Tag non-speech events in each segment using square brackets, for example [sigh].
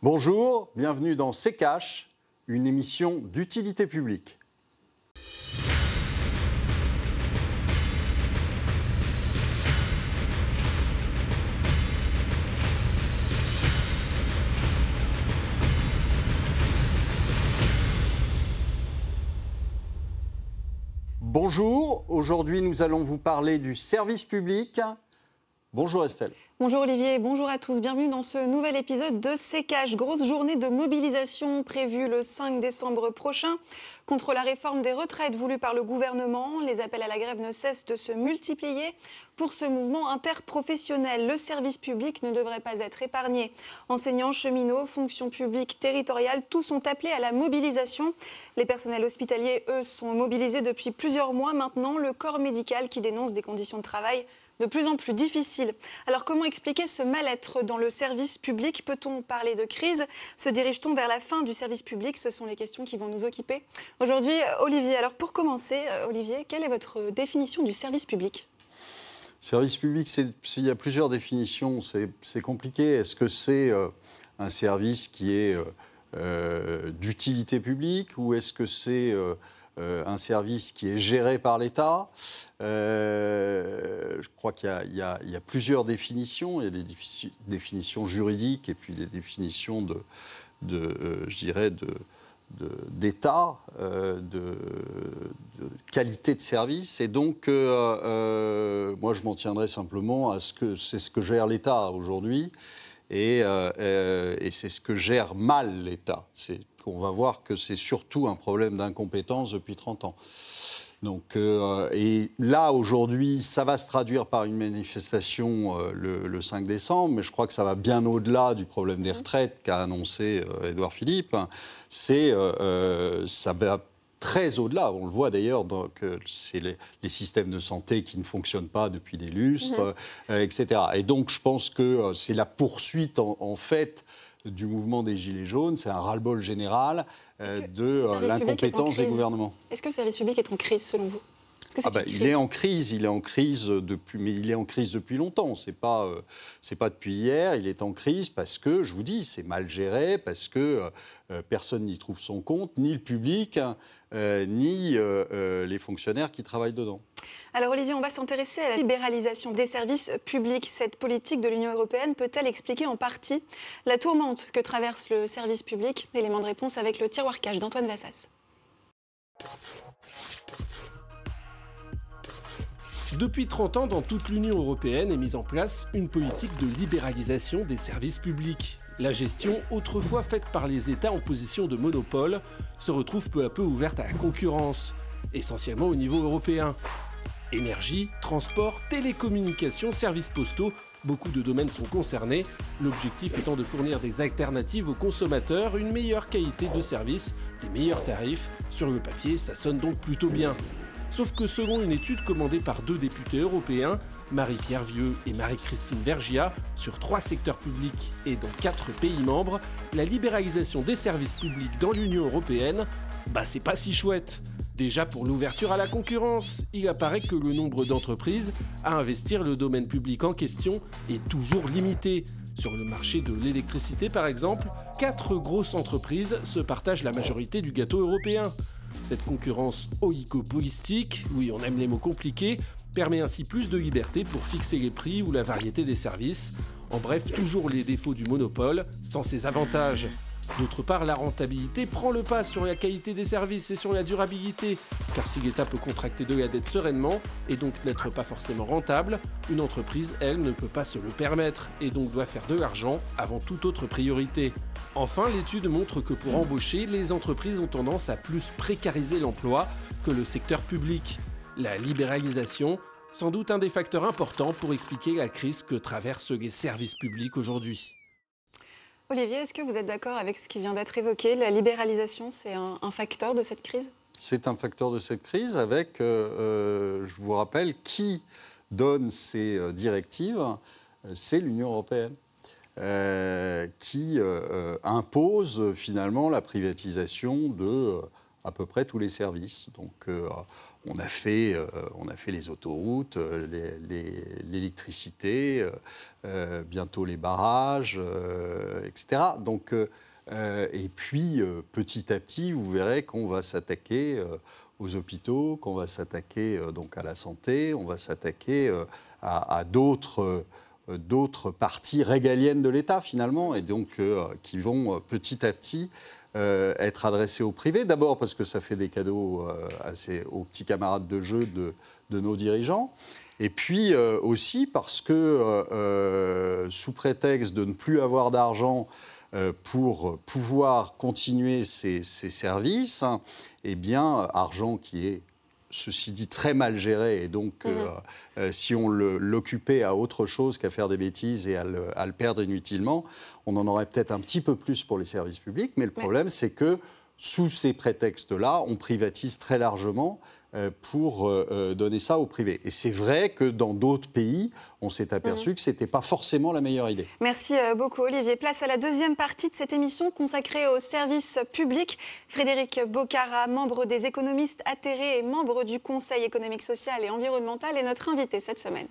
Bonjour, bienvenue dans C'est Cash, une émission d'utilité publique. Bonjour, aujourd'hui nous allons vous parler du service public. Bonjour Estelle. Bonjour Olivier, bonjour à tous. Bienvenue dans ce nouvel épisode de CKH. Grosse journée de mobilisation prévue le 5 décembre prochain contre la réforme des retraites voulue par le gouvernement. Les appels à la grève ne cessent de se multiplier. Pour ce mouvement interprofessionnel, le service public ne devrait pas être épargné. Enseignants, cheminots, fonctions publiques, territoriales, tous sont appelés à la mobilisation. Les personnels hospitaliers, eux, sont mobilisés depuis plusieurs mois maintenant. Le corps médical qui dénonce des conditions de travail de plus en plus difficile. Alors comment expliquer ce mal-être dans le service public? Peut-on parler de crise? Se dirige-t-on vers la fin du service public? Ce sont les questions qui vont nous occuper aujourd'hui. Olivier, alors pour commencer, euh, Olivier, quelle est votre définition du service public? Service public, il y a plusieurs définitions, c'est compliqué. Est-ce que c'est euh, un service qui est euh, d'utilité publique ou est-ce que c'est euh, un service qui est géré par l'État? Euh, je crois qu'il y, a plusieurs définitions. Il y a des définitions juridiques et puis des définitions de, euh, je dirais, d'état, de, qualité de service. Et donc, moi, je m'en tiendrai simplement à ce que c'est ce que gère l'État aujourd'hui. Et, et c'est ce que gère mal l'État. On va voir que c'est surtout un problème d'incompétence depuis 30 ans. Donc, euh, et là, aujourd'hui, ça va se traduire par une manifestation euh, le, 5 décembre, mais je crois que ça va bien au-delà du problème des retraites qu'a annoncé euh, Édouard Philippe. C'est, ça va très au-delà. On le voit d'ailleurs, c'est les, systèmes de santé qui ne fonctionnent pas depuis des lustres, mhm. etc. Et donc, je pense que c'est la poursuite, en fait, du mouvement des Gilets jaunes. C'est un ras-le-bol général euh, de euh, l'incompétence des gouvernements. Est-ce que le service public est en crise selon vous ah bah, il est en crise, il est en crise depuis, mais il est en crise depuis longtemps. C'est pas, euh, c'est pas depuis hier. Il est en crise parce que, je vous dis, c'est mal géré, parce que euh, euh, personne n'y trouve son compte, ni le public, ni les fonctionnaires qui travaillent dedans. Alors Olivier, on va s'intéresser à la libéralisation des services publics. Cette politique de l'Union européenne peut-elle expliquer en partie la tourmente que traverse le service public? Élément de réponse avec le tiroir cache d'Antoine Vassas. Depuis 30 ans, dans toute l'Union européenne est mise en place une politique de libéralisation des services publics. La gestion, autrefois faite par les États en position de monopole, se retrouve peu à peu ouverte à la concurrence, essentiellement au niveau européen. Énergie, transport, télécommunications, services postaux, beaucoup de domaines sont concernés, l'objectif étant de fournir des alternatives aux consommateurs, une meilleure qualité de service, des meilleurs tarifs. Sur le papier, ça sonne donc plutôt bien. Sauf que selon une étude commandée par deux députés européens, Marie-Pierre Vieux et Marie-Christine Vergia, sur trois secteurs publics et dans quatre pays membres, la libéralisation des services publics dans l'Union européenne, bah c'est pas si chouette. Déjà pour l'ouverture à la concurrence, il apparaît que le nombre d'entreprises à investir le domaine public en question est toujours limité. Sur le marché de l'électricité par exemple, quatre grosses entreprises se partagent la majorité du gâteau européen. Cette concurrence oligopolistique, oui on aime les mots compliqués, permet ainsi plus de liberté pour fixer les prix ou la variété des services. En bref, toujours les défauts du monopole, sans ses avantages. D'autre part, la rentabilité prend le pas sur la qualité des services et sur la durabilité, car si l'État peut contracter de la dette sereinement et donc n'être pas forcément rentable, une entreprise, elle, ne peut pas se le permettre et donc doit faire de l'argent avant toute autre priorité. Enfin, l'étude montre que pour embaucher, les entreprises ont tendance à plus précariser l'emploi que le secteur public. La libéralisation, sans doute un des facteurs importants pour expliquer la crise que traversent les services publics aujourd'hui. Olivier, est-ce que vous êtes d'accord avec ce qui vient d'être évoqué? La libéralisation, c'est un, facteur de cette crise? C'est un facteur de cette crise avec, euh, euh, je vous rappelle, qui donne ces euh, directives? C'est l'Union européenne. qui impose finalement la privatisation de à peu près tous les services. Donc, on, a fait, on a fait les autoroutes, l'électricité, bientôt les barrages, etc. Donc, et puis, petit à petit, vous verrez qu'on va s'attaquer aux hôpitaux, qu'on va s'attaquer donc à la santé, on va s'attaquer à, d'autres d'autres parties régaliennes de l'État finalement, et donc qui vont petit à petit euh, être adressé au privé. D'abord parce que ça fait des cadeaux euh, aux petits camarades de jeu de, nos dirigeants. Et puis euh, aussi parce que, sous prétexte de ne plus avoir d'argent pour pouvoir continuer ces, services, eh bien, argent qui est ceci dit, très mal géré. Et donc, euh, euh, si on l'occupait à autre chose qu'à faire des bêtises et à le, perdre inutilement, on en aurait peut-être un petit peu plus pour les services publics. Mais le problème, c'est que sous ces prétextes-là, on privatise très largement pour euh, euh, donner ça au privé. Et c'est vrai que dans d'autres pays, on s'est aperçu mhm. que ce n'était pas forcément la meilleure idée. Merci beaucoup Olivier. Place à la deuxième partie de cette émission consacrée au service public. Frédéric Bocara, membre des économistes atterrés et membre du Conseil économique, social et environnemental, est notre invité cette semaine.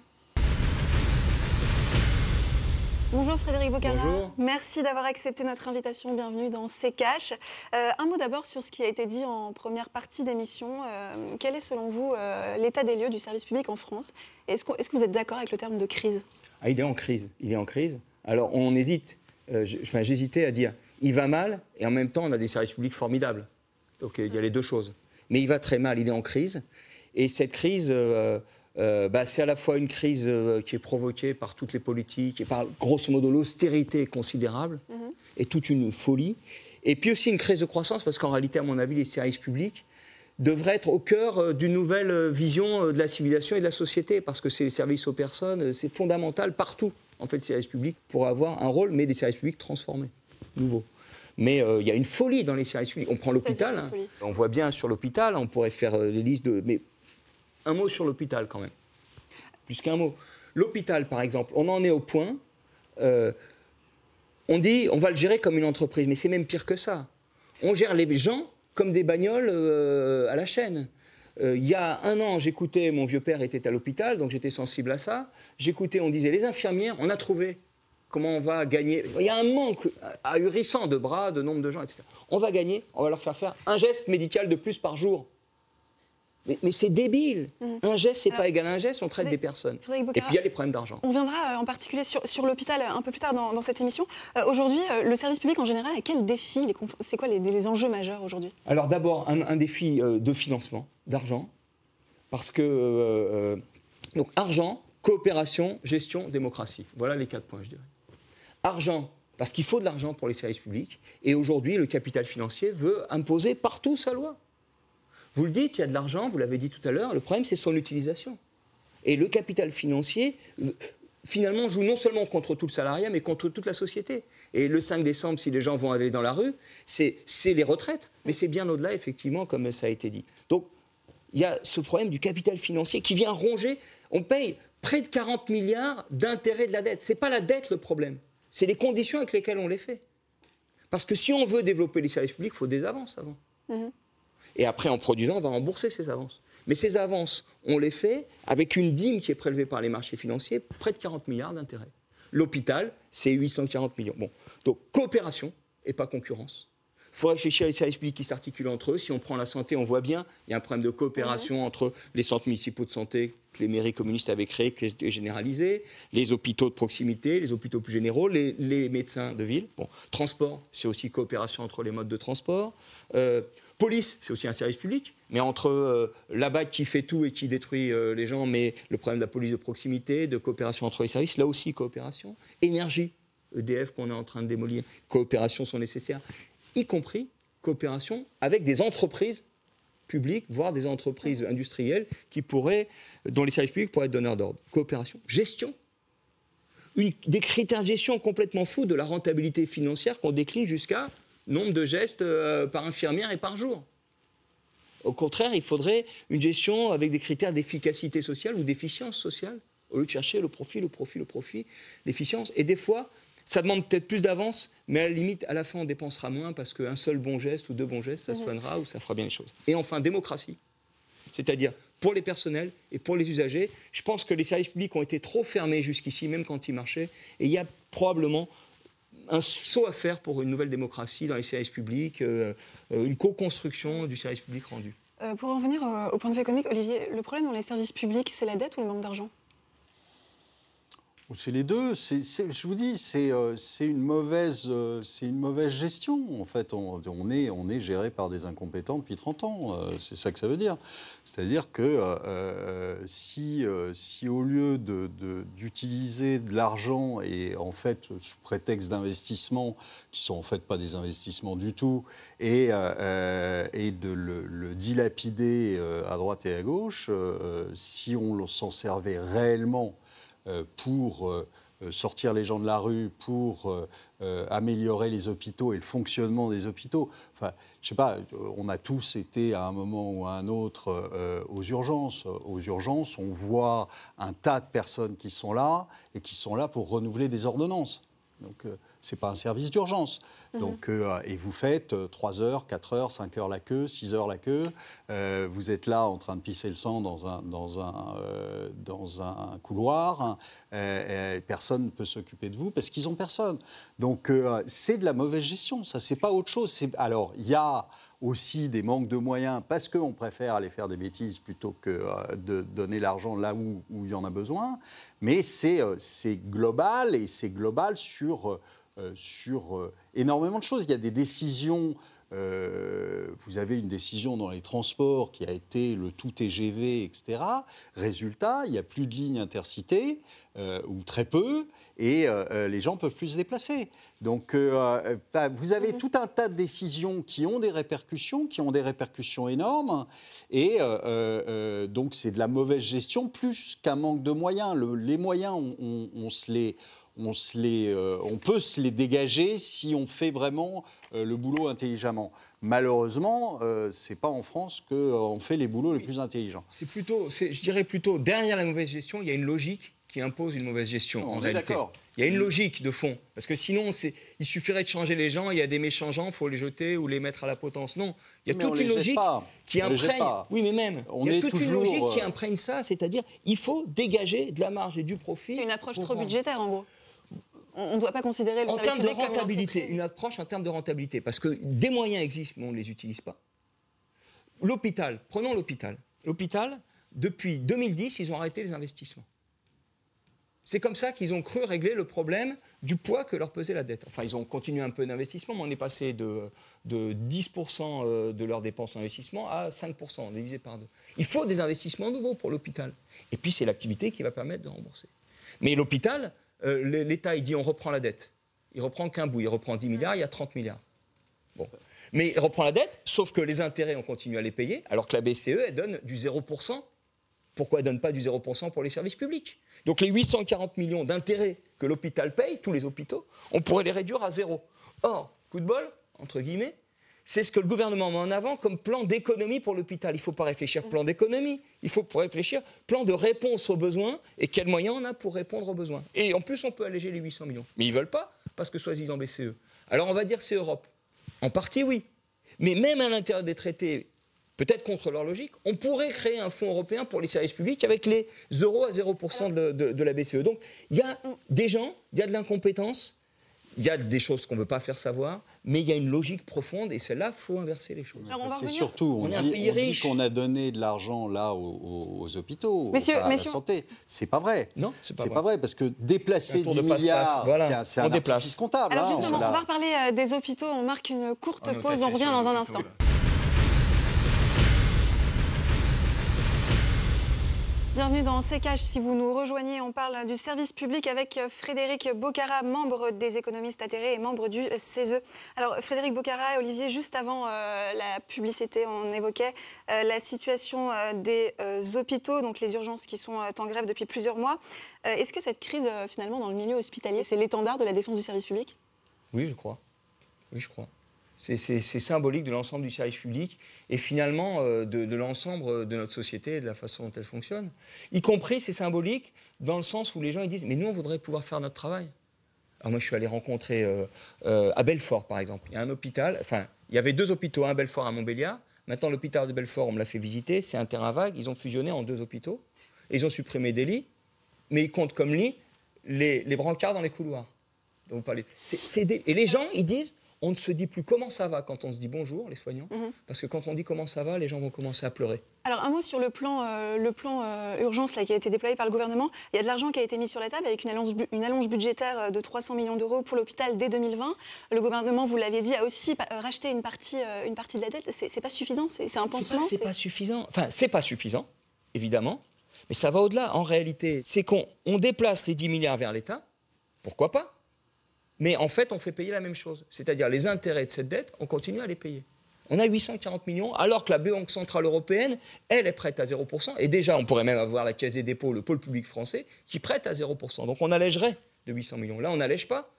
Bonjour Frédéric. Bonjour. Merci d'avoir accepté notre invitation. Bienvenue dans C'est Cash. Euh, un mot d'abord sur ce qui a été dit en première partie d'émission. Euh, quel est selon vous euh, l'état des lieux du service public en France? Est-ce que, vous êtes d'accord avec le terme de crise? Ah, Il est en crise. Il est en crise. Alors on hésite. J'hésitais à dire il va mal et en même temps on a des services publics formidables. Donc il y a les deux choses. Mais il va très mal. Il est en crise. Et cette crise euh, bah, c'est à la fois une crise euh, qui est provoquée par toutes les politiques et par, grosso modo, l'austérité considérable mhm. et toute une folie. Et puis aussi une crise de croissance, parce qu'en réalité, à mon avis, les services publics devraient être au cœur euh, d'une nouvelle vision de la civilisation et de la société, parce que c'est les services aux personnes, c'est fondamental partout, en fait, les services publics, pour avoir un rôle, mais des services publics transformés, nouveaux. Mais il y a une folie dans les services publics. On prend l'hôpital, hein. on voit bien sur l'hôpital, on pourrait faire des listes de... Mais un mot sur l'hôpital quand même. Plus qu'un mot. L'hôpital, par exemple, on en est au point. Euh, on dit on va le gérer comme une entreprise, mais c'est même pire que ça. On gère les gens comme des bagnoles euh, à la chaîne. Euh, il y a un an, j'écoutais, mon vieux père était à l'hôpital, donc j'étais sensible à ça. J'écoutais, on disait les infirmières, on a trouvé comment on va gagner. Il y a un manque ahurissant de bras, de nombre de gens, etc. On va gagner, on va leur faire faire un geste médical de plus par jour. Mais, c'est débile. Mm. Un geste, c'est pas égal à un geste, on traite des personnes. Et puis il y a les problèmes d'argent. On viendra euh, en particulier sur, l'hôpital euh, un peu plus tard dans, cette émission. Euh, aujourd'hui, le service public en général a quel défi C'est quoi les, enjeux majeurs aujourd'hui? Alors d'abord, un, défi de financement, d'argent. Parce que. donc argent, coopération, gestion, démocratie. Voilà les quatre points, je dirais. Argent, parce qu'il faut de l'argent pour les services publics. Et aujourd'hui, le capital financier veut imposer partout sa loi. Vous le dites, il y a de l'argent, vous l'avez dit tout à l'heure, le problème c'est son utilisation. Et le capital financier, finalement, joue non seulement contre tout le salariat, mais contre toute la société. Et le 5 décembre, si les gens vont aller dans la rue, c'est les retraites, mais c'est bien au-delà, effectivement, comme ça a été dit. Donc, il y a ce problème du capital financier qui vient ronger. On paye près de 40 milliards d'intérêts de la dette. Ce n'est pas la dette le problème, c'est les conditions avec lesquelles on les fait. Parce que si on veut développer les services publics, il faut des avances avant. Mmh. Et après, en produisant, on va rembourser ces avances. Mais ces avances, on les fait avec une dîme qui est prélevée par les marchés financiers, près de 40 milliards d'intérêts. L'hôpital, c'est 840 millions. Bon, donc coopération et pas concurrence. Il faut réfléchir à les services publics qui s'articulent entre eux. Si on prend la santé, on voit bien, il y a un problème de coopération entre les centres municipaux de santé que les mairies communistes avaient créés, qui étaient généralisés, les hôpitaux de proximité, les hôpitaux plus généraux, les, médecins de ville. Bon, transport, c'est aussi coopération entre les modes de transport. Euh, Police, c'est aussi un service public, mais entre euh, la BAC qui fait tout et qui détruit euh, les gens, mais le problème de la police de proximité, de coopération entre les services, là aussi coopération. Énergie, EDF qu'on est en train de démolir, coopération sont nécessaires, y compris coopération avec des entreprises publiques, voire des entreprises industrielles qui pourraient, dont les services publics pourraient être donneurs d'ordre. Coopération, gestion. des critères de gestion complètement fous de la rentabilité financière qu'on décline jusqu'à nombre de gestes euh, par infirmière et par jour. Au contraire, il faudrait une gestion avec des critères d'efficacité sociale ou d'efficience sociale, au lieu de chercher le profit, le profit, le profit, l'efficience. Et des fois, Ça demande peut-être plus d'avance, mais à la limite, à la fin, on dépensera moins parce qu'un seul bon geste ou deux bons gestes, ça Mhm. soignera ou ça fera bien les choses. Et enfin, démocratie. C'est-à-dire pour les personnels et pour les usagers. Je pense que les services publics ont été trop fermés jusqu'ici, même quand ils marchaient. Et il y a probablement un saut à faire pour une nouvelle démocratie dans les services publics, euh, euh, une co-construction du service public rendu. Euh, pour en venir euh, au point de vue économique, Olivier, le problème dans les services publics, c'est la dette ou le manque d'argent? C'est les deux. Je vous dis, c'est euh, c'est une, mauvaise, euh, c'est une mauvaise gestion. En fait, on, est, géré par des incompétents depuis 30 ans. euh, c'est ça que ça veut dire. C'est-à-dire que si, au lieu d'utiliser de, l'argent et en fait sous prétexte d'investissement, qui sont en fait pas des investissements du tout, et, de le, dilapider à droite et à gauche, si on s'en servait réellement pour euh, euh, sortir les gens de la rue, pour euh, euh, améliorer les hôpitaux et le fonctionnement des hôpitaux. Enfin, je sais pas, euh, on a tous été à un moment ou à un autre euh, aux urgences. Aux urgences, on voit un tas de personnes qui sont là et qui sont là pour renouveler des ordonnances. Donc, euh, c'est pas un service d'urgence. Donc, euh, et vous faites euh, 3 heures, 4 heures, 5 heures la queue, 6 heures la queue. Euh, vous êtes là en train de pisser le sang dans un, dans un, euh, dans un couloir. euh, personne ne peut s'occuper de vous parce qu'ils ont personne. Donc, euh, c'est de la mauvaise gestion. Ça, c'est pas autre chose. Alors, il y a aussi des manques de moyens parce qu'on préfère aller faire des bêtises plutôt que euh, de donner l'argent là où, il y en a besoin. Mais c'est euh, global et c'est global sur, euh, euh, sur euh, énormément de choses. Il y a des décisions. euh, vous avez une décision dans les transports qui a été le tout TGV, etc. Résultat, il n'y a plus de lignes intercités, euh, ou très peu, et euh, les gens peuvent plus se déplacer. Donc, enfin, vous avez tout un tas de décisions qui ont des répercussions, qui ont des répercussions énormes, et donc c'est de la mauvaise gestion plus qu'un manque de moyens. Le- les moyens, on, on- on se les, on, se les, euh, on peut se les dégager si on fait vraiment euh, le boulot intelligemment. Malheureusement, euh, c'est pas en France qu'on fait les boulots les plus intelligents. C'est plutôt, c'est- je dirais plutôt, derrière la mauvaise gestion, il y a une logique qui impose une mauvaise gestion. en On est réalité. d'accord. Il y a une logique de fond. Parce que sinon, c'est- il suffirait de changer les gens, il y a des méchants gens, il faut les jeter ou les mettre à la potence. Non, il y a Mais toute une logique pas. qui On imprègne. pas. Oui, mais même. On il y a est toute une logique qui euh, imprègne ça, c'est-à-dire il faut dégager de la marge et du profit. C'est une approche trop rendre- budgétaire, en gros. On ne doit pas considérer le En service termes de public comme une rentabilité, une approche en termes de rentabilité, parce que des moyens existent, mais on ne les utilise pas. L'hôpital, prenons l'hôpital. L'hôpital, depuis 2010, ils ont arrêté les investissements. C'est comme ça qu'ils ont cru régler le problème du poids que leur pesait la dette. Enfin, ils ont continué un peu d'investissement, mais on est passé de, de 10% euh, de leurs dépenses en investissement à 5%, on est divisé par deux. Il faut des investissements nouveaux pour l'hôpital. Et puis, c'est l'activité qui va permettre de rembourser. Mais l'hôpital, euh, l'État, il dit on reprend la dette. Il reprend qu'un bout, il reprend 10 milliards, il y a 30 milliards. Bon. Mais il reprend la dette, sauf que les intérêts, on continue à les payer, alors que la BCE, elle donne du 0%. Pourquoi elle ne donne pas du 0% pour les services publics? Donc les 840 millions d'intérêts que l'hôpital paye, tous les hôpitaux, on pourrait les réduire à zéro. Or, coup de bol, entre guillemets, c'est ce que le gouvernement met en avant comme plan d'économie pour l'hôpital. Il ne faut pas réfléchir plan d'économie, il faut réfléchir plan de réponse aux besoins et quels moyens on a pour répondre aux besoins. Et en plus, on peut alléger les 800 millions. Mais ils ne veulent pas, parce que soi-disant BCE. Alors on va dire c'est Europe. En partie, oui. Mais même à l'intérieur des traités, peut-être contre leur logique, on pourrait créer un fonds européen pour les services publics avec les euros à 0% de, de- de la BCE. Donc il y a des gens, il y a de l'incompétence, il y a des choses qu'on ne veut pas faire savoir, mais il y a une logique profonde et celle-là, il faut inverser les choses. Alors, on va C'est surtout, on, dit, on qu'on a donné de l'argent là aux, aux- aux hôpitaux, Messieurs, enfin, à messieurs. la santé. C'est pas vrai. Non, c'est pas pas vrai parce que déplacer Un tour 10 de passe-passe, milliards, voilà. c'est un, un déplace. comptable. Alors hein, justement, on va reparler euh, des hôpitaux. On marque une courte pause. On revient dans un instant. Bienvenue dans Cash. Si vous nous rejoignez, on parle du service public avec Frédéric Bocara, membre des économistes atterrés et membre du CESE. Alors, Frédéric Bocara et Olivier, juste avant euh, la publicité, on évoquait euh, la situation euh, des hôpitaux, donc les urgences qui sont en grève depuis plusieurs mois. Est-ce que cette crise, finalement, dans le milieu hospitalier, c'est l'étendard de la défense du service public? Oui, je crois. Oui, je crois. C'est- symbolique de l'ensemble du service public et finalement euh, de, l'ensemble de notre société et de la façon dont elle fonctionne. Y compris, c'est symbolique dans le sens où les gens ils disent Mais nous, on voudrait pouvoir faire notre travail. Alors moi, je suis allé rencontrer euh, euh, à Belfort, par exemple. Il y a un hôpital, enfin, il y avait deux hôpitaux, un à Belfort, un à Montbéliard. Maintenant, l'hôpital de Belfort, on me l'a fait visiter, c'est un terrain vague. Ils ont fusionné en deux hôpitaux. Ils ont supprimé des lits, mais ils comptent comme lits les, brancards dans les couloirs. parlez. Et les gens, ils disent, on ne se dit plus comment ça va quand on se dit bonjour, les soignants, Mhm. parce que quand on dit comment ça va, les gens vont commencer à pleurer. Alors un mot sur le plan, euh, le plan euh, urgence là, qui a été déployé par le gouvernement. Il y a de l'argent qui a été mis sur la table avec une allonge, bu- une allonge budgétaire euh, de 300 millions d'euros pour l'hôpital dès 2020. Le gouvernement, vous l'aviez dit, a aussi racheté une partie, euh, une partie de la dette. C'est pas suffisant, c'est un pansement. c'est- pas suffisant. Enfin, c'est pas suffisant, évidemment, mais ça va au-delà. En réalité, c'est qu'on on déplace les 10 milliards vers l'État, pourquoi pas? Mais en fait, on fait payer la même chose. C'est-à-dire les intérêts de cette dette, on continue à les payer. On a 840 millions, alors que la Banque Centrale Européenne, elle est prête à 0%. Et déjà, on pourrait même avoir la Caisse des dépôts, le pôle public français, qui prête à 0%. Donc on allégerait de 800 millions. Là, on n'allège pas.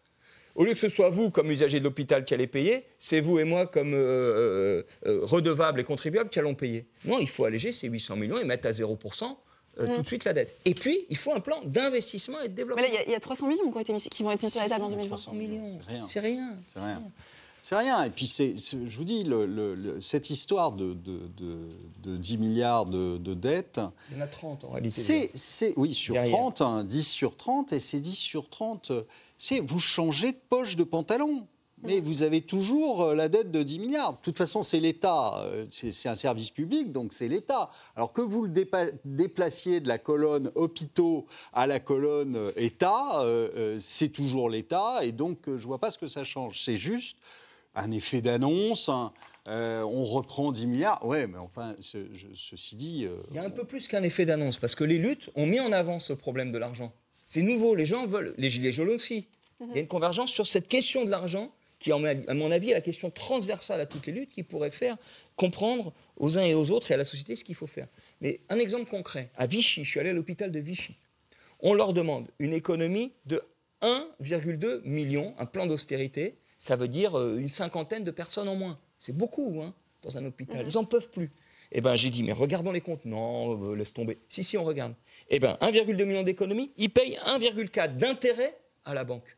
Au lieu que ce soit vous, comme usager de l'hôpital, qui allez payer, c'est vous et moi, comme euh, euh, redevables et contribuables, qui allons payer. Non, il faut alléger ces 800 millions et mettre à 0% euh, tout de suite la dette. Et puis, il faut un plan d'investissement et de développement. Mais là, il y y, a 300 millions qui, ont été mis, qui vont être mis sur la table en 2020. 300 millions, C'est rien. c'est rien. C'est rien. C'est rien. Et puis, c'est, je vous dis, le- le- le- cette histoire de, de, de- de 10 milliards de, de dettes, Il y en a 30 en réalité. c'est, oui, sur Derrière. 30, hein, 10 sur 30, et ces 10 sur 30, euh, c'est vous changez de poche de pantalon. Mais vous avez toujours euh, la dette de 10 milliards. De toute façon, c'est l'État, euh, c'est un service public, donc c'est l'État. Alors que vous le déplaciez de la colonne hôpitaux à la colonne euh, État, c'est toujours l'État, et donc je vois pas ce que ça change. C'est juste un effet d'annonce. on reprend 10 milliards. Ouais, mais enfin, ceci dit. Il y a un peu plus qu'un effet d'annonce, parce que les luttes ont mis en avant ce problème de l'argent. C'est nouveau, les gens veulent, les gilets jaunes aussi. Il y a une convergence sur cette question de l'argent, qui, à mon avis, est la question transversale à toutes les luttes, qui pourrait faire comprendre aux uns et aux autres et à la société ce qu'il faut faire. Mais un exemple concret, à Vichy, je suis allé à l'hôpital de Vichy. On leur demande une économie de 1,2 million, un plan d'austérité, ça veut dire euh, une cinquantaine de personnes en moins. C'est beaucoup hein, dans un hôpital. Ils n'en peuvent plus. Eh ben, j'ai dit, mais regardons les comptes. Non, euh, laisse tomber. Si, si, on regarde. Eh ben, 1,2 million d'économies, ils payent 1,4 d'intérêt à la banque.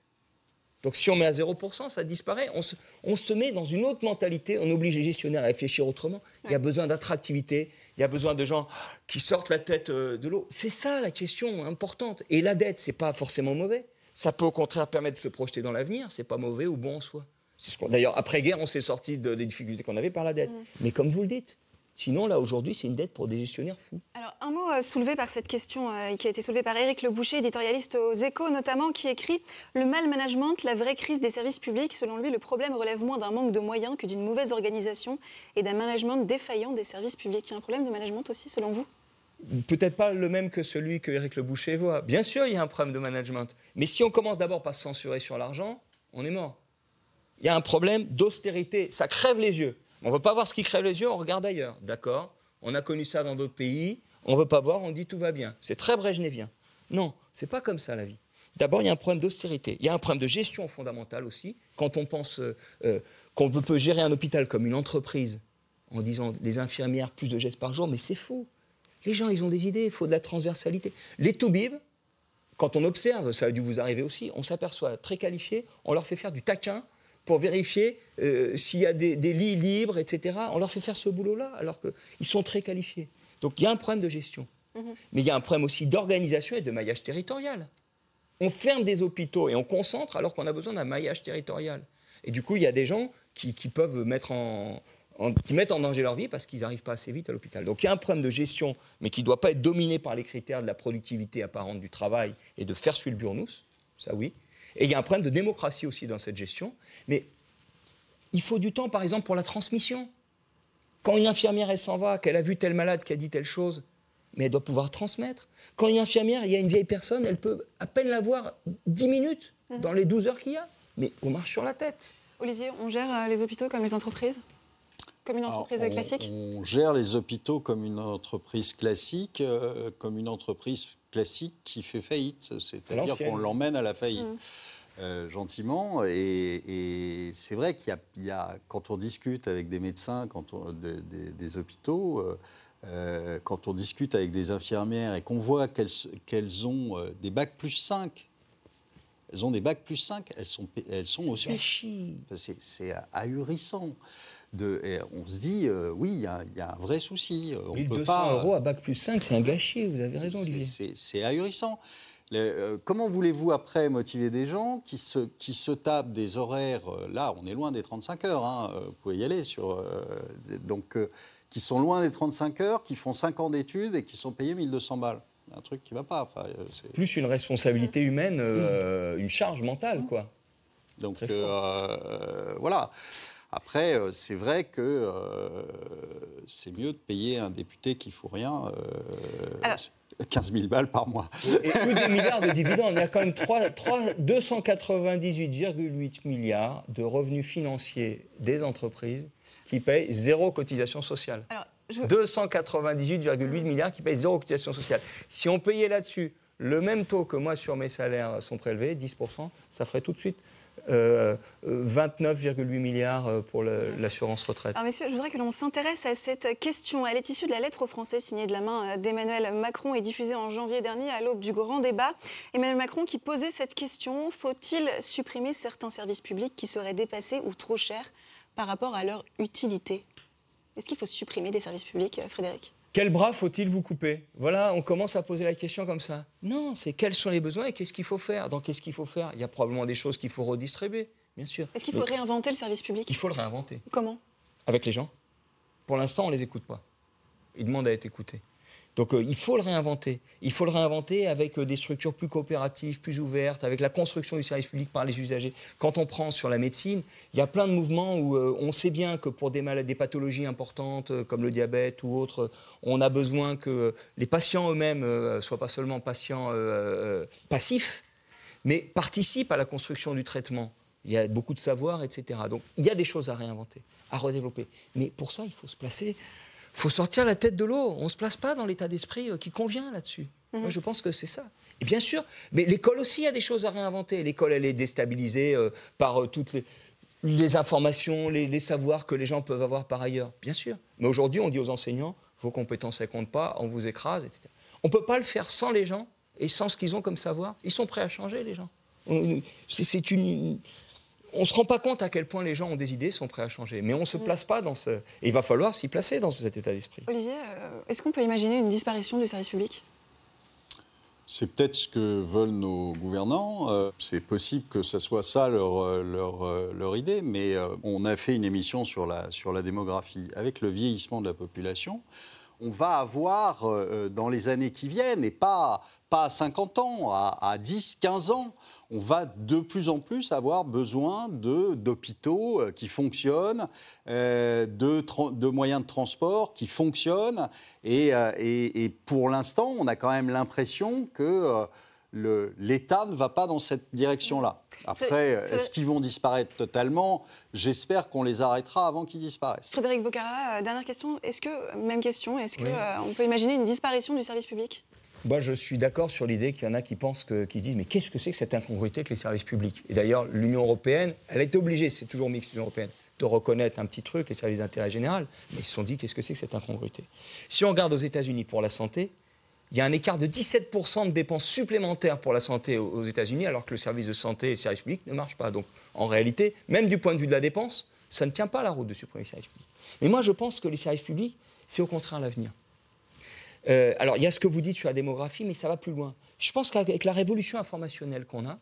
Donc si on met à 0%, ça disparaît. On se, on se met dans une autre mentalité, on oblige les gestionnaires à réfléchir autrement. Il y a besoin d'attractivité, il y a besoin de gens qui sortent la tête euh, de l'eau. C'est ça la question importante. Et la dette, c'est pas forcément mauvais. Ça peut au contraire permettre de se projeter dans l'avenir, c'est pas mauvais ou bon en soi. C'est ce qu'on- D'ailleurs, après-guerre, on s'est sorti de- des difficultés qu'on avait par la dette. Mais comme vous le dites, sinon là aujourd'hui, c'est une dette pour des gestionnaires fous. Alors, un mot euh, soulevé par cette question euh, qui a été soulevée par Éric Le Boucher, éditorialiste aux Échos notamment, qui écrit Le mal management, la vraie crise des services publics. Selon lui, le problème relève moins d'un manque de moyens que d'une mauvaise organisation et d'un management défaillant des services publics. Il y a un problème de management aussi, selon vous? Peut-être pas le même que celui que Éric Le Boucher voit. Bien sûr, il y a un problème de management. Mais si on commence d'abord par se censurer sur l'argent, on est mort. Il y a un problème d'austérité. Ça crève les yeux. On ne veut pas voir ce qui crève les yeux, on regarde ailleurs. D'accord? On a connu ça dans d'autres pays. On ne veut pas voir, on dit tout va bien. C'est très brejnevien. Non, c'est pas comme ça la vie. D'abord, il y a un problème d'austérité. Il y a un problème de gestion fondamentale aussi. Quand on pense euh, euh, qu'on peut gérer un hôpital comme une entreprise en disant les infirmières plus de gestes par jour, mais c'est faux. Les gens, ils ont des idées, il faut de la transversalité. Les toubibs, quand on observe, ça a dû vous arriver aussi, on s'aperçoit très qualifiés, on leur fait faire du taquin pour vérifier euh, s'il y a des, des lits libres, etc. On leur fait faire ce boulot-là, alors qu'ils sont très qualifiés. Donc il y a un problème de gestion. Mais il y a un problème aussi d'organisation et de maillage territorial. On ferme des hôpitaux et on concentre alors qu'on a besoin d'un maillage territorial. Et du coup, il y a des gens qui, qui peuvent mettre en, en- qui mettent en danger leur vie parce qu'ils n'arrivent pas assez vite à l'hôpital. Donc il y a un problème de gestion, mais qui ne doit pas être dominé par les critères de la productivité apparente du travail et de faire suivre le burnous, ça oui. Et il y a un problème de démocratie aussi dans cette gestion. Mais il faut du temps, par exemple, pour la transmission. Quand une infirmière, elle s'en va, qu'elle a vu tel malade qui a dit telle chose, mais elle doit pouvoir transmettre. Quand une infirmière, il y a une vieille personne, elle peut à peine la voir 10 minutes dans les 12 heures qu'il y a. Mais on marche sur la tête. Olivier, on gère euh, les hôpitaux comme les entreprises? Comme une Alors, entreprise on- classique? On gère les hôpitaux comme une entreprise classique, euh, comme une entreprise classique qui fait faillite. C'est-à-dire qu'on l'emmène à la faillite. Mm. euh, gentiment. Et, et c'est vrai qu'il y a, il y a- quand on discute avec des médecins, quand on, des, des- des hôpitaux, euh, euh, quand on discute avec des infirmières et qu'on voit qu'elles, qu'elles ont euh, des bacs plus 5, elles ont des bacs plus 5, elles sont, elles sont au SMIC. C'est ahurissant. De, on se dit, euh, oui, il y, a un vrai souci. On 1200 peut pas, euros à bac plus 5, c'est un gâchis, vous avez raison, Olivier. C'est ahurissant. Euh, comment voulez-vous après motiver des gens qui se, qui se tapent des horaires, euh, là on est loin des 35 heures, hein, vous pouvez y aller, sur, donc qui sont loin des 35 heures, qui font 5 ans d'études et qui sont payés 1200 balles un truc qui ne va pas. Enfin, Plus une responsabilité humaine, une charge mentale, quoi. Donc voilà. Après, euh, c'est vrai que euh, c'est mieux de payer un député qui ne fout rien. 15 euh, 000 balles par mois. Et plus des milliards de dividendes. Il y a quand même 298,8 milliards de revenus financiers des entreprises qui payent zéro cotisation sociale. 298,8 milliards qui payent zéro cotisation sociale. Si on payait là-dessus le même taux que moi sur mes salaires sont prélevés, 10%, ça ferait tout de suite 29,8 milliards euh, pour l'assurance retraite. Alors, messieurs, je voudrais que l'on s'intéresse à cette question. Elle est issue de la lettre aux Français signée de la main euh, d'Emmanuel Macron et diffusée en janvier dernier à l'aube du grand débat. Emmanuel Macron qui posait cette question faut-il supprimer certains services publics qui seraient dépassés ou trop chers par rapport à leur utilité? Est-ce qu'il faut supprimer des services publics, euh, Frédéric? Quel bras faut-il vous couper? Voilà, on commence à poser la question comme ça. Non, c'est quels sont les besoins et qu'est-ce qu'il faut faire? Donc, qu'est-ce qu'il faut faire? Il y a probablement des choses qu'il faut redistribuer, bien sûr. Est-ce qu'il faut réinventer le service public? Il faut le réinventer. Comment? Avec les gens. Pour l'instant, on ne les écoute pas. Ils demandent à être écoutés. Donc euh, il faut le réinventer. Il faut le réinventer avec euh, des structures plus coopératives, plus ouvertes, avec la construction du service public par les usagers. Quand on prend sur la médecine, il y a plein de mouvements où euh, on sait bien que pour des, maladies, des pathologies importantes comme le diabète ou autres, on a besoin que les patients eux-mêmes ne soient pas seulement patients passifs, mais participent à la construction du traitement. Il y a beaucoup de savoir, etc. Donc il y a des choses à réinventer, à redévelopper. Mais pour ça, il faut se placer faut sortir la tête de l'eau. On ne se place pas dans l'état d'esprit euh, qui convient là-dessus. Moi, mhm. je pense que c'est ça. Et bien sûr, mais l'école aussi a des choses à réinventer. L'école, elle est déstabilisée euh, par euh, toutes les, informations, les, savoirs que les gens peuvent avoir par ailleurs. Bien sûr. Mais aujourd'hui, on dit aux enseignants, vos compétences, elles comptent pas, on vous écrase, etc. On ne peut pas le faire sans les gens et sans ce qu'ils ont comme savoir. Ils sont prêts à changer, les gens. C'est une on ne se rend pas compte à quel point les gens ont des idées, sont prêts à changer. Mais on ne se place pas dans ce... Et il va falloir s'y placer dans cet état d'esprit. Olivier, euh, est-ce qu'on peut imaginer une disparition du service public? C'est peut-être ce que veulent nos gouvernants. Euh, c'est possible que ce soit ça leur, euh, leur, leur idée, mais on a fait une émission sur la, sur la démographie. Avec le vieillissement de la population, on va avoir dans les années qui viennent, et pas, pas à 50 ans, à, à 10, 15 ans, on va de plus en plus avoir besoin d'hôpitaux euh, qui fonctionnent, euh, de, moyens de transport qui fonctionnent. Euh, et, pour l'instant, on a quand même l'impression que l'État ne va pas dans cette direction-là. Après, est-ce qu'ils vont disparaître totalement? J'espère qu'on les arrêtera avant qu'ils disparaissent. Frédéric Bocara, dernière question. Est-ce que, même question, est-ce qu'on peut imaginer une disparition du service public? Moi, je suis d'accord sur l'idée qu'il y en a qui pensent, que, qui se disent, mais qu'est-ce que c'est que cette incongruité avec les services publics? Et d'ailleurs, l'Union européenne, elle a été obligée, c'est toujours mixte l'Union européenne, de reconnaître un petit truc, les services d'intérêt général, mais ils se sont dit, qu'est-ce que c'est que cette incongruité? Si on regarde aux États-Unis pour la santé, il y a un écart de 17% de dépenses supplémentaires pour la santé aux États-Unis, alors que le service de santé et le service public ne marchent pas. Donc, en réalité, même du point de vue de la dépense, ça ne tient pas la route de supprimer les services publics. Mais moi, je pense que les services publics, c'est au contraire l'avenir. Euh, alors, il y a ce que vous dites sur la démographie, mais ça va plus loin. Je pense qu'avec la révolution informationnelle qu'on a,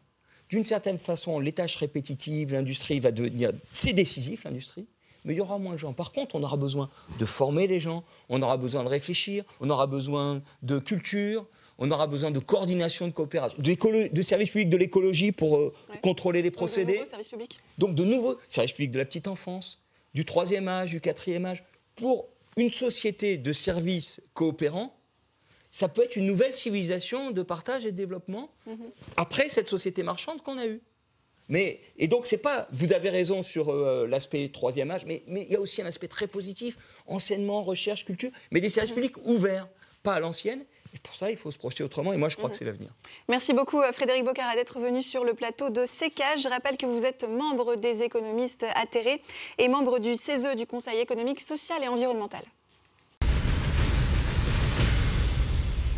d'une certaine façon, les tâches répétitives, l'industrie va devenir. C'est décisif, l'industrie, mais il y aura moins de gens. Par contre, on aura besoin de former les gens, on aura besoin de réfléchir, on aura besoin de culture, on aura besoin de coordination, de coopération, de, services publics de l'écologie pour euh, contrôler les procédés. Donc, de nouveaux services publics de la petite enfance, du troisième âge, du quatrième âge, pour une société de services coopérants, ça peut être une nouvelle civilisation de partage et de développement mhm. après cette société marchande qu'on a eue. Mais, et donc, c'est pas. Vous avez raison sur euh, l'aspect troisième âge, mais, mais il y a aussi un aspect très positif enseignement, recherche, culture, mais des services mhm. publics ouverts, pas à l'ancienne, et pour ça, il faut se projeter autrement. Et moi, je crois que c'est l'avenir. Merci beaucoup, euh, Frédéric Bocara, d'être venu sur le plateau de CECAGE. Je rappelle que vous êtes membre des économistes atterrés et membre du CESE, du Conseil économique, social et environnemental.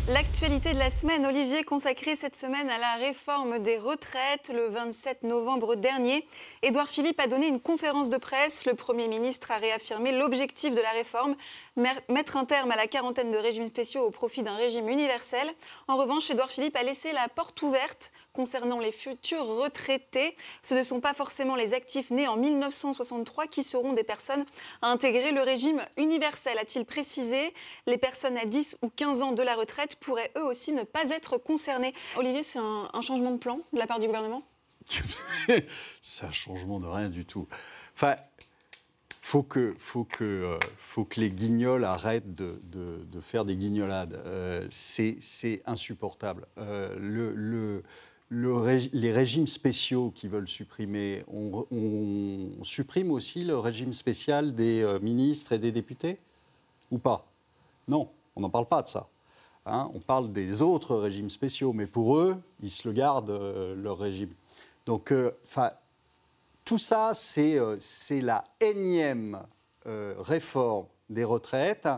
L'actualité de la semaine, Olivier, consacrée cette semaine à la réforme des retraites. Le 27 novembre dernier, Édouard Philippe a donné une conférence de presse. Le Premier ministre a réaffirmé l'objectif de la réforme, mettre un terme à la quarantaine de régimes spéciaux au profit d'un régime universel. En revanche, Édouard Philippe a laissé la porte ouverte concernant les futurs retraités. Ce ne sont pas forcément les actifs nés en 1963 qui seront des personnes à intégrer le régime universel, a-t-il précisé. Les personnes à 10 ou 15 ans de la retraite pourraient eux aussi ne pas être concernées. Olivier, c'est un, changement de plan de la part du gouvernement? [laughs] C'est un changement de rien du tout. Enfin, faut que, faut que, euh, faut que les guignols arrêtent de, faire des guignolades. Euh, c'est insupportable. Euh, le, les régimes spéciaux qui veulent supprimer, on, supprime aussi le régime spécial des ministres et des députés? Ou pas? Non, on n'en parle pas de ça. Hein. on parle des autres régimes spéciaux, mais pour eux, ils se le gardent, leur régime. Donc, tout ça, c'est la énième réforme des retraites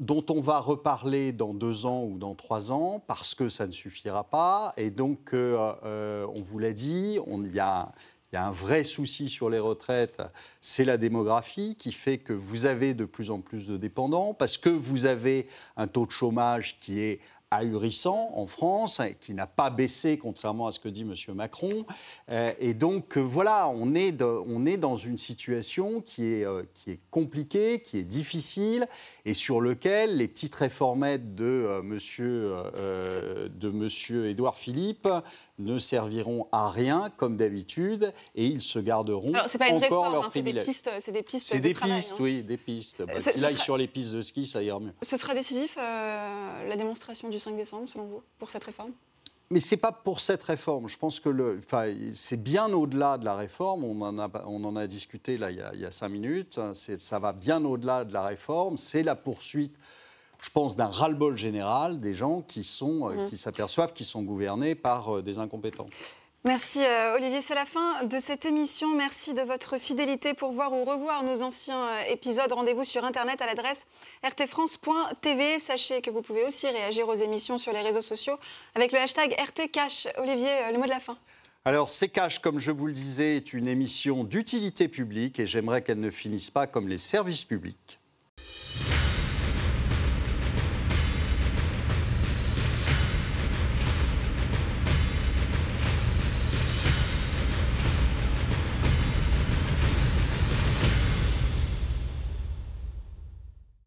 dont on va reparler dans deux ans ou dans trois ans, parce que ça ne suffira pas. Et donc, euh, euh, on vous l'a dit, il y a un vrai souci sur les retraites, c'est la démographie qui fait que vous avez de plus en plus de dépendants, parce que vous avez un taux de chômage qui est ahurissant en France, qui n'a pas baissé, contrairement à ce que dit M. Macron. Euh, et donc, euh, voilà, on est, dans une situation qui est, euh, qui est compliquée, qui est difficile, et sur lequel les petites réformettes de monsieur, de monsieur Édouard Philippe ne serviront à rien, comme d'habitude, et ils se garderont Alors, pas une encore réforme, leur hein, privilège. C'est des pistes, c'est des pistes, pistes hein. oui, des pistes. Bah, Qu'il aille sur les pistes de ski, ça ira mieux. Ce sera décisif, la démonstration du 5 décembre, selon vous, pour cette réforme? Mais ce n'est pas pour cette réforme. Je pense que c'est bien au-delà de la réforme. On en a, on en a discuté là, il, y a, il y a cinq minutes. Ça va bien au-delà de la réforme. C'est la poursuite, je pense, d'un ras-le-bol général des gens qui mmh. qui s'aperçoivent qu'ils sont gouvernés par euh, des incompétents. Merci euh, Olivier, c'est la fin de cette émission. Merci de votre fidélité pour voir ou revoir nos anciens euh, épisodes. Rendez-vous sur internet à l'adresse rtfrance.tv. Sachez que vous pouvez aussi réagir aux émissions sur les réseaux sociaux avec le hashtag RTCash. Olivier, euh, le mot de la fin. Alors, C'est Cash, comme je vous le disais, est une émission d'utilité publique et j'aimerais qu'elle ne finisse pas comme les services publics.